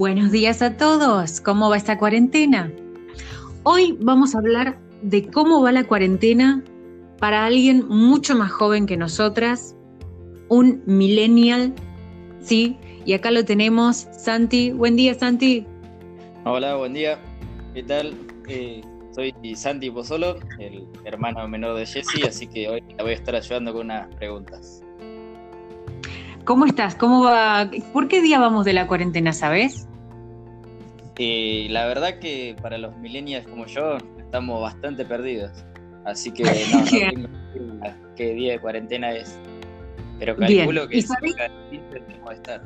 Buenos días a todos, ¿cómo va esta cuarentena? Hoy vamos a hablar de cómo va la cuarentena para alguien mucho más joven que nosotras, un millennial, ¿sí? Y acá lo tenemos, Santi. Buen día, Santi. Hola, buen día. ¿Qué tal? Eh, soy Santi Pozzolo, el hermano menor de Jesse, así que hoy te voy a estar ayudando con unas preguntas. ¿Cómo estás? ¿Cómo va? ¿Por qué día vamos de la cuarentena, sabes? Eh, la verdad que para los millennials como yo estamos bastante perdidos, así que no, no tengo qué día de cuarentena es, pero calculo que sabes? tenemos estar.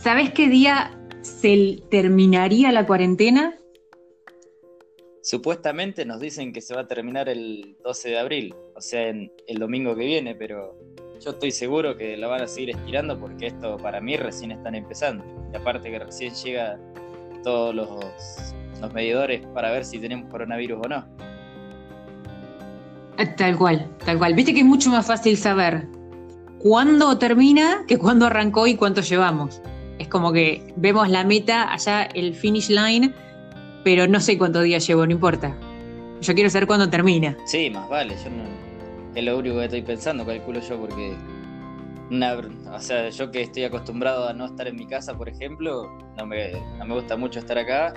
¿Sabes qué día se terminaría la cuarentena? Supuestamente nos dicen que se va a terminar el 12 de abril, o sea, en el domingo que viene, pero yo estoy seguro que la van a seguir estirando porque esto para mí recién están empezando. Y aparte que recién llega todos los, los medidores para ver si tenemos coronavirus o no. Eh, tal cual, tal cual. Viste que es mucho más fácil saber cuándo termina que cuándo arrancó y cuánto llevamos. Es como que vemos la meta allá, el finish line, pero no sé cuántos días llevo, no importa. Yo quiero saber cuándo termina. Sí, más vale. Yo no, es lo único que estoy pensando, calculo yo, porque o sea, yo que estoy acostumbrado a no estar en mi casa, por ejemplo, no me, no me gusta mucho estar acá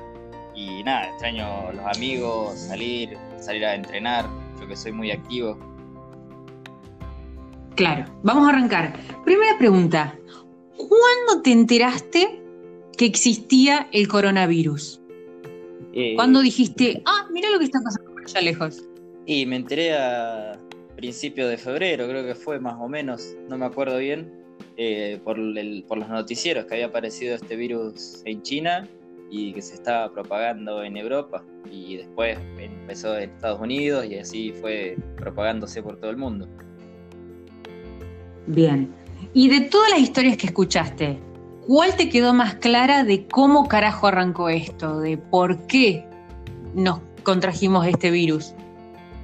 y nada, extraño los amigos, salir, salir a entrenar, yo que soy muy activo. Claro, vamos a arrancar. Primera pregunta, ¿cuándo te enteraste que existía el coronavirus? Eh, ¿Cuándo dijiste, ah, mira lo que está pasando allá lejos? Y me enteré a, principio de febrero, creo que fue más o menos, no me acuerdo bien, eh, por, por los noticieros que había aparecido este virus en China y que se estaba propagando en Europa y después empezó en Estados Unidos y así fue propagándose por todo el mundo. Bien. Y de todas las historias que escuchaste, ¿cuál te quedó más clara de cómo carajo arrancó esto? De por qué nos contrajimos este virus?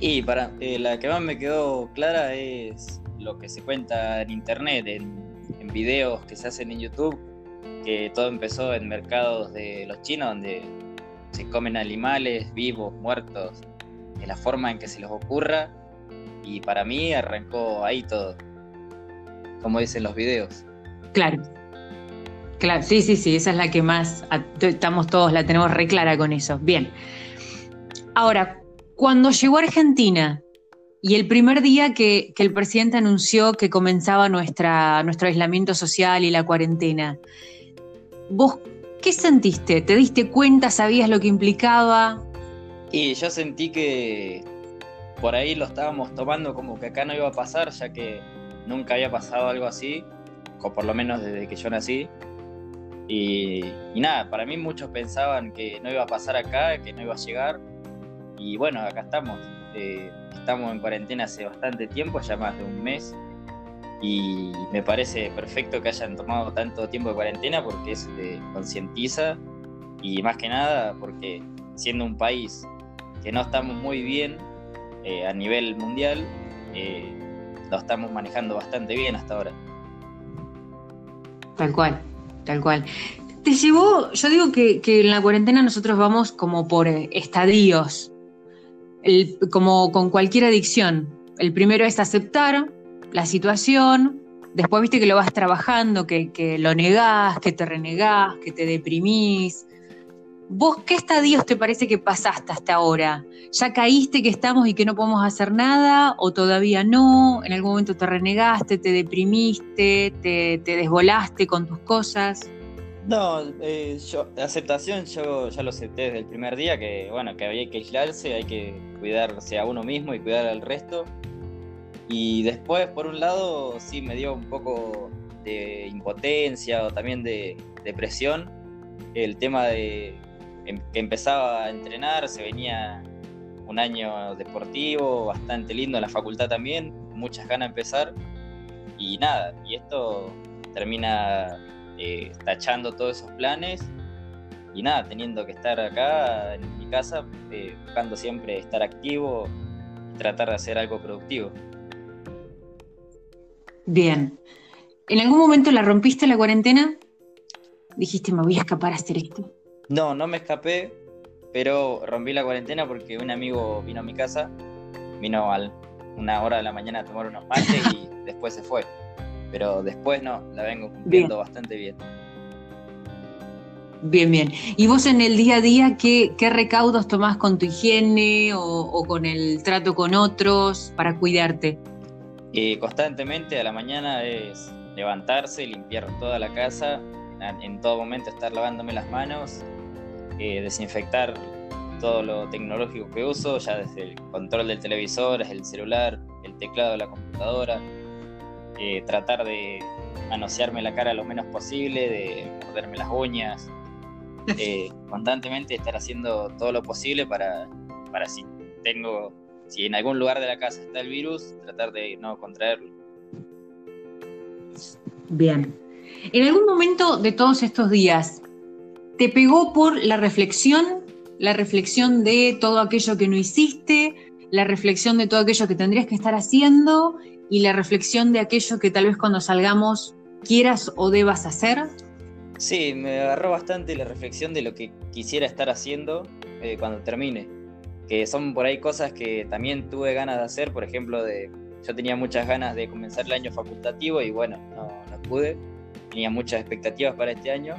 Y para eh, la que más me quedó clara es lo que se cuenta en internet, en, videos que se hacen en YouTube, que todo empezó en mercados de los chinos donde se comen animales vivos, muertos, de la forma en que se les ocurra. Y para mí arrancó ahí todo, como dicen los videos. Claro. Claro, sí, sí, sí, esa es la que más estamos todos, la tenemos re clara con eso. Bien. Ahora, cuando llegó a Argentina y el primer día que, el presidente anunció que comenzaba nuestra, nuestro aislamiento social y la cuarentena, ¿vos qué sentiste? ¿Te diste cuenta? ¿Sabías lo que implicaba? Y yo sentí que por ahí lo estábamos tomando como que acá no iba a pasar, ya que nunca había pasado algo así, o por lo menos desde que yo nací. Y, y, nada, para mí muchos pensaban que no iba a pasar acá, que no iba a llegar, y bueno, acá estamos. Eh, estamos en cuarentena hace bastante tiempo, ya más de un mes. Y me parece perfecto que hayan tomado tanto tiempo de cuarentena porque eso te concientiza. Y más que nada porque siendo un país que no estamos muy bien eh, a nivel mundial, eh, lo estamos manejando bastante bien hasta ahora. Tal cual, tal cual. Te llevó, yo digo que en la cuarentena nosotros vamos como por estadios, como con cualquier adicción. El primero es aceptar la situación, después viste que lo vas trabajando, que, lo negás, que te renegás, que te deprimís. ¿Vos qué estadios te parece que pasaste hasta ahora? ¿Ya caíste que estamos y que no podemos hacer nada? ¿O todavía no? ¿En algún momento te renegaste, te deprimiste, te, te desvolaste con tus cosas? No, eh, aceptación yo ya lo acepté desde el primer día, que bueno, que había que aislarse, hay que cuidarse a uno mismo y cuidar al resto. Y después, por un lado, sí me dio un poco de impotencia o también de depresión el tema de em, que empezaba a entrenar, se venía un año deportivo bastante lindo en la facultad también, muchas ganas de empezar y nada, y esto termina eh, tachando todos esos planes y nada, teniendo que estar acá en mi casa, eh, buscando siempre estar activo y tratar de hacer algo productivo. Bien. ¿En algún momento la rompiste la cuarentena? dijiste, me voy a escapar a hacer esto? No, no me escapé, pero rompí la cuarentena porque un amigo vino a mi casa, vino a una hora de la mañana a tomar unos mates y después se fue. Pero después no, la vengo cumpliendo bastante bien. Bien, bien. ¿Y vos en el día a día qué, recaudos tomás con tu higiene o, con el trato con otros para cuidarte? Eh, constantemente a la mañana es levantarse, limpiar toda la casa, en todo momento estar lavándome las manos, eh, desinfectar todo lo tecnológico que uso, ya desde el control del televisor, el celular, el teclado de la computadora, eh, tratar de manosearme la cara lo menos posible, de morderme las uñas, eh, constantemente estar haciendo todo lo posible para, para si tengo, si en algún lugar de la casa está el virus, tratar de no contraerlo. Bien. En algún momento de todos estos días, ¿te pegó por la reflexión? La reflexión de todo aquello que no hiciste, la reflexión de todo aquello que tendrías que estar haciendo y la reflexión de aquello que tal vez cuando salgamos quieras o debas hacer? Sí, me agarró bastante la reflexión de lo que quisiera estar haciendo eh, cuando termine. Que son por ahí cosas que también tuve ganas de hacer, por ejemplo, de yo tenía muchas ganas de comenzar el año facultativo y bueno, no, pude. Tenía muchas expectativas para este año.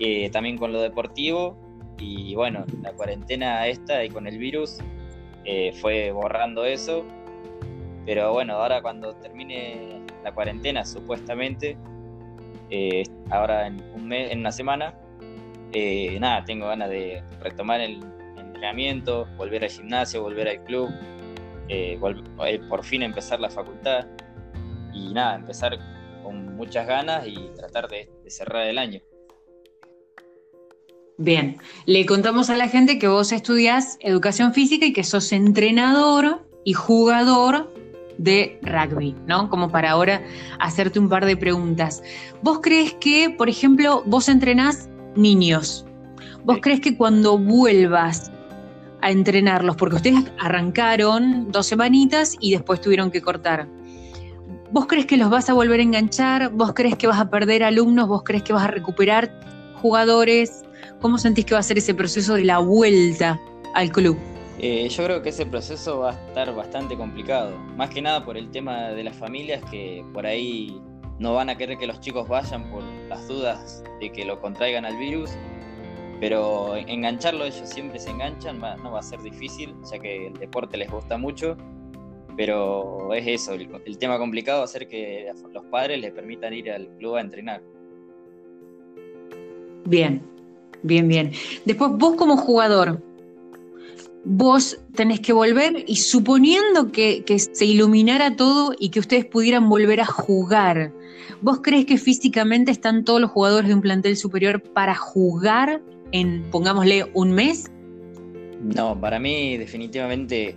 Eh, también con lo deportivo y bueno, la cuarentena esta y con el virus eh, fue borrando eso. Pero bueno, ahora cuando termine la cuarentena, supuestamente, eh, ahora en, un mes, en una semana, eh, nada, tengo ganas de retomar el entrenamiento, volver al gimnasio, volver al club, eh, por fin empezar la facultad y nada, empezar con muchas ganas y tratar de cerrar el año. Bien, le contamos a la gente que vos estudias educación física y que sos entrenador y jugador de rugby, ¿no? Como para ahora hacerte un par de preguntas. ¿Vos crees que, por ejemplo, vos entrenás niños? ¿Vos crees que cuando vuelvas a entrenarlos, porque ustedes arrancaron dos semanitas y después tuvieron que cortar, ¿vos crees que los vas a volver a enganchar? ¿Vos crees que vas a perder alumnos? ¿Vos crees que vas a recuperar jugadores? ¿Cómo sentís que va a ser ese proceso de la vuelta al club? Eh, yo creo que ese proceso va a estar bastante complicado, más que nada por el tema de las familias que por ahí no van a querer que los chicos vayan por las dudas de que lo contraigan al virus, pero engancharlo ellos siempre se enganchan, no va a ser difícil, ya que el deporte les gusta mucho, pero es eso, el, el tema complicado va a ser que los padres les permitan ir al club a entrenar. Bien, bien, bien. Después vos como jugador, vos tenés que volver y suponiendo que, se iluminara todo y que ustedes pudieran volver a jugar, ¿vos crees que físicamente están todos los jugadores de un plantel superior para jugar en, pongámosle, un mes? No, para mí definitivamente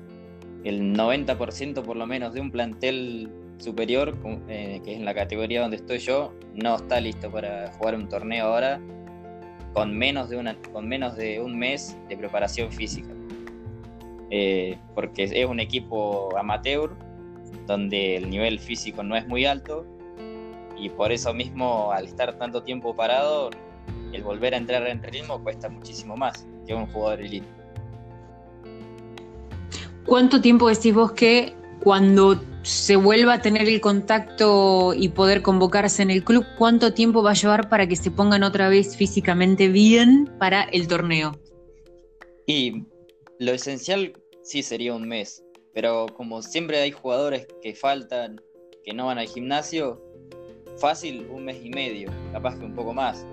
el 90% por lo menos de un plantel superior, eh, que es en la categoría donde estoy yo, no está listo para jugar un torneo ahora con menos de, una, con menos de un mes de preparación física. Eh, porque es un equipo amateur donde el nivel físico no es muy alto y por eso mismo al estar tanto tiempo parado el volver a entrar en ritmo cuesta muchísimo más que un jugador elite. ¿Cuánto tiempo decís vos que cuando se vuelva a tener el contacto y poder convocarse en el club, cuánto tiempo va a llevar para que se pongan otra vez físicamente bien para el torneo? Y lo esencial sí sería un mes, pero como siempre hay jugadores que faltan, que no van al gimnasio, fácil un mes y medio, capaz que un poco más,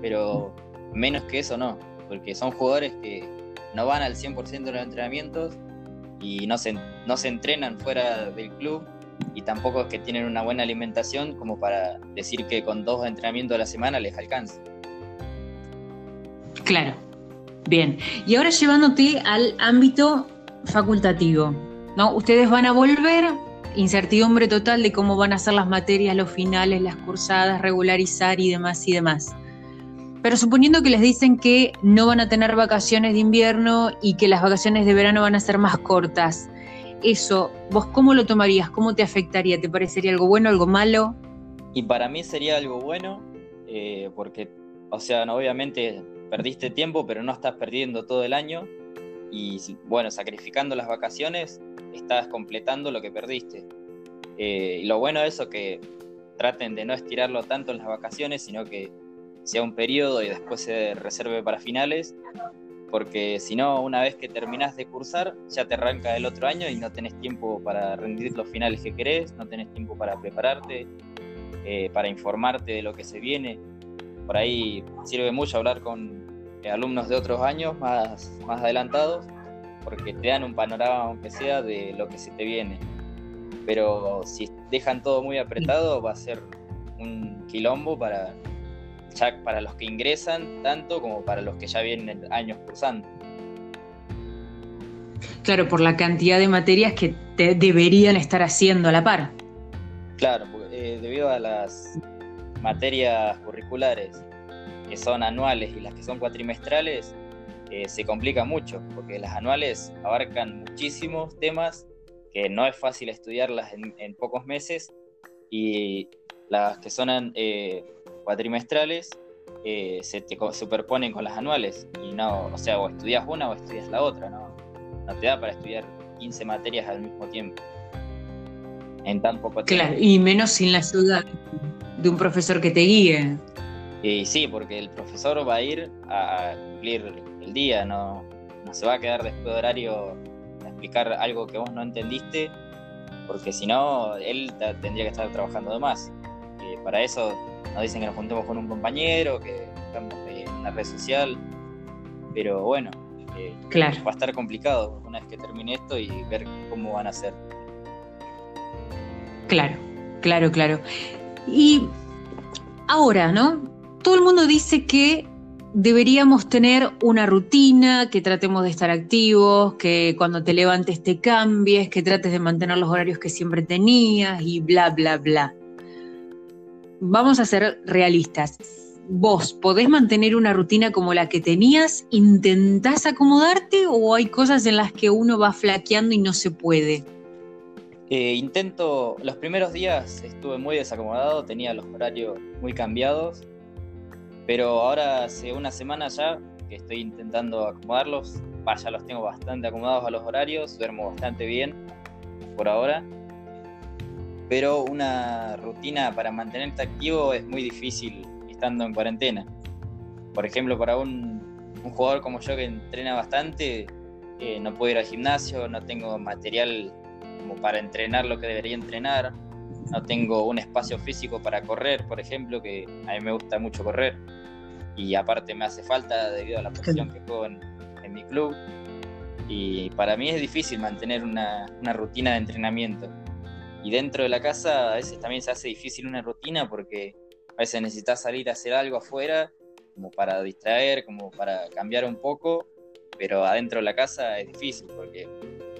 pero menos que eso no, porque son jugadores que no van al 100% de los entrenamientos y no se, no se entrenan fuera del club y tampoco es que tienen una buena alimentación como para decir que con dos entrenamientos a la semana les alcanza. Claro, Bien, y ahora llevándote al ámbito facultativo, ¿no? Ustedes van a volver, incertidumbre total de cómo van a ser las materias, los finales, las cursadas, regularizar y demás y demás. Pero suponiendo que les dicen que no van a tener vacaciones de invierno y que las vacaciones de verano van a ser más cortas, eso, ¿vos cómo lo tomarías? ¿Cómo te afectaría? ¿Te parecería algo bueno, algo malo? Y para mí sería algo bueno, eh, porque, o sea, obviamente perdiste tiempo, pero no estás perdiendo todo el año y, bueno, sacrificando las vacaciones, estás completando lo que perdiste. Eh, y lo bueno de eso que traten de no estirarlo tanto en las vacaciones, sino que sea un periodo y después se reserve para finales, porque si no, una vez que terminas de cursar, ya te arranca el otro año y no tenés tiempo para rendir los finales que querés, no tenés tiempo para prepararte, eh, para informarte de lo que se viene. Por ahí sirve mucho hablar con eh, alumnos de otros años más, más adelantados, porque te dan un panorama, aunque sea, de lo que se te viene. Pero si dejan todo muy apretado, va a ser un quilombo para, para los que ingresan, tanto como para los que ya vienen años cursando. Claro, por la cantidad de materias que te deberían estar haciendo a la par. Claro, eh, debido a las materias curriculares que son anuales y las que son cuatrimestrales, eh, se complica mucho, porque las anuales abarcan muchísimos temas que no es fácil estudiarlas en, pocos meses y las que son eh, cuatrimestrales eh, se te superponen con las anuales y no, o sea, o estudias una o estudias la otra, no, no te da para estudiar 15 materias al mismo tiempo. En tan poco tiempo. Claro, y menos sin la ayuda de un profesor que te guíe. Y sí, porque el profesor va a ir a cumplir el día, no, no se va a quedar después de horario a explicar algo que vos no entendiste, porque si no, él tendría que estar trabajando de más. Y para eso nos dicen que nos juntemos con un compañero, que estamos en una red social, pero bueno, eh, claro. va a estar complicado una vez que termine esto y ver cómo van a ser. Claro, claro, claro. Y ahora, ¿no? Todo el mundo dice que deberíamos tener una rutina, que tratemos de estar activos, que cuando te levantes te cambies, que trates de mantener los horarios que siempre tenías y bla, bla, bla vamos a ser realistas. ¿Vos podés mantener una rutina como la que tenías? ¿Intentás acomodarte o hay cosas en las que uno va flaqueando y no se puede? Eh, intento, los primeros días estuve muy desacomodado, tenía los horarios muy cambiados, pero ahora hace una semana ya que estoy intentando acomodarlos, ya los tengo bastante acomodados a los horarios, duermo bastante bien por ahora pero una rutina para mantenerte activo es muy difícil estando en cuarentena. Por ejemplo, para un, jugador como yo que entrena bastante, eh, no puedo ir al gimnasio, no tengo material como para entrenar lo que debería entrenar, no tengo un espacio físico para correr, por ejemplo, que a mí me gusta mucho correr y aparte me hace falta debido a la posición que juego en, mi club y para mí es difícil mantener una rutina de entrenamiento y dentro de la casa a veces también se hace difícil una rutina porque a veces necesitas salir a hacer algo afuera, como para distraer, como para cambiar un poco, pero adentro de la casa es difícil porque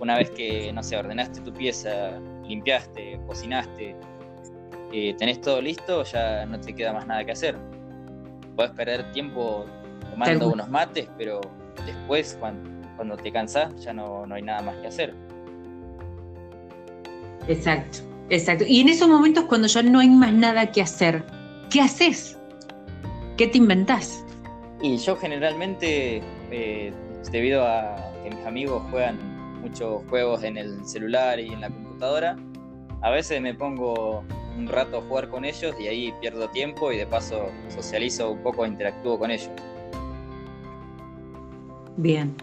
una vez que, no sé, ordenaste tu pieza, limpiaste, cocinaste, eh, tenés todo listo, ya no te queda más nada que hacer. Puedes perder tiempo tomando unos mates, pero después, cuando, cuando te cansás, ya no, no hay nada más que hacer. Exacto, exacto. Y en esos momentos cuando ya no hay más nada que hacer, ¿qué haces? ¿Qué te inventás? Y yo generalmente, eh, debido a que mis amigos juegan muchos juegos en el celular y en la computadora, a veces me pongo un rato a jugar con ellos y ahí pierdo tiempo y de paso socializo un poco e interactúo con ellos. Bien.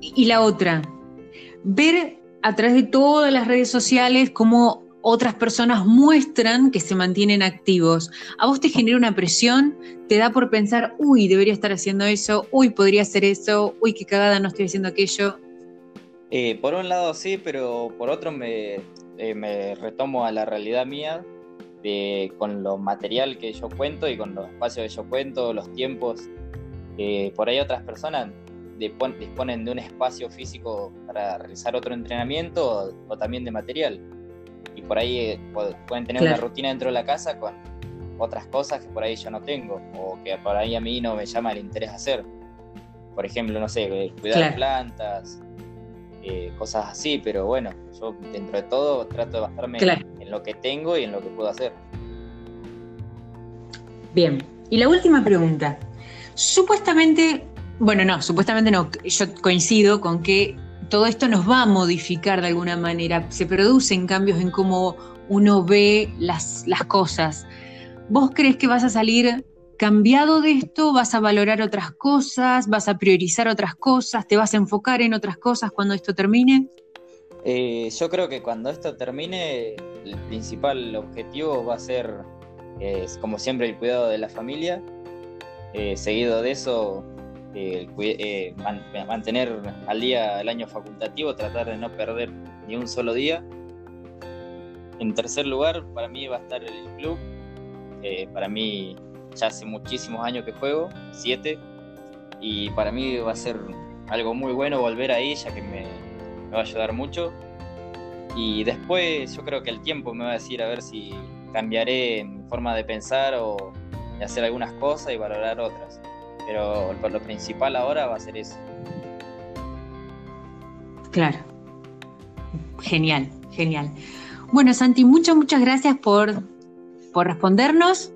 Y la otra, ver a través de todas las redes sociales cómo otras personas muestran que se mantienen activos. ¿A vos te genera una presión? ¿Te da por pensar, uy, debería estar haciendo eso, uy, podría hacer eso, uy, qué cagada no estoy haciendo aquello? Eh, por un lado sí, pero por otro me, eh, me retomo a la realidad mía, de, con lo material que yo cuento y con los espacios que yo cuento, los tiempos. Eh, por ahí otras personas disponen de un espacio físico para realizar otro entrenamiento o, también de material. Y por ahí eh, pueden tener una rutina dentro de la casa con otras cosas que por ahí yo no tengo o que por ahí a mí no me llama el interés hacer. Por ejemplo, no sé, eh, cuidar plantas, eh, cosas así, pero bueno, yo dentro de todo trato de basarme en lo que tengo y en lo que puedo hacer. Bien, y la última pregunta. Supuestamente, bueno, no, supuestamente no, yo coincido con que todo esto nos va a modificar de alguna manera, se producen cambios en cómo uno ve las, las cosas. ¿Vos crees que vas a salir cambiado de esto? ¿Vas a valorar otras cosas? ¿Vas a priorizar otras cosas? ¿Te vas a enfocar en otras cosas cuando esto termine? Eh, yo creo que cuando esto termine, el principal objetivo va a ser, como siempre, el cuidado de la familia. Eh, seguido de eso, eh, mantener al día el año facultativo, tratar de no perder ni un solo día. En tercer lugar, para mí va a estar el club. para mí ya hace muchísimos años que juego, siete, y para mí va a ser algo muy bueno volver ahí, ya que me, me va a ayudar mucho. Y después yo creo que el tiempo me va a decir a ver si cambiaré mi forma de pensar o de hacer algunas cosas y valorar otras. Pero lo principal ahora va a ser eso. Claro. Genial, genial. Bueno, Santi, muchas, muchas gracias por, por respondernos,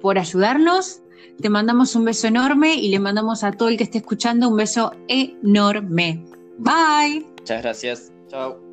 por ayudarnos. Te mandamos un beso enorme y le mandamos a todo el que esté escuchando un beso enorme. Bye. Muchas gracias. Chao.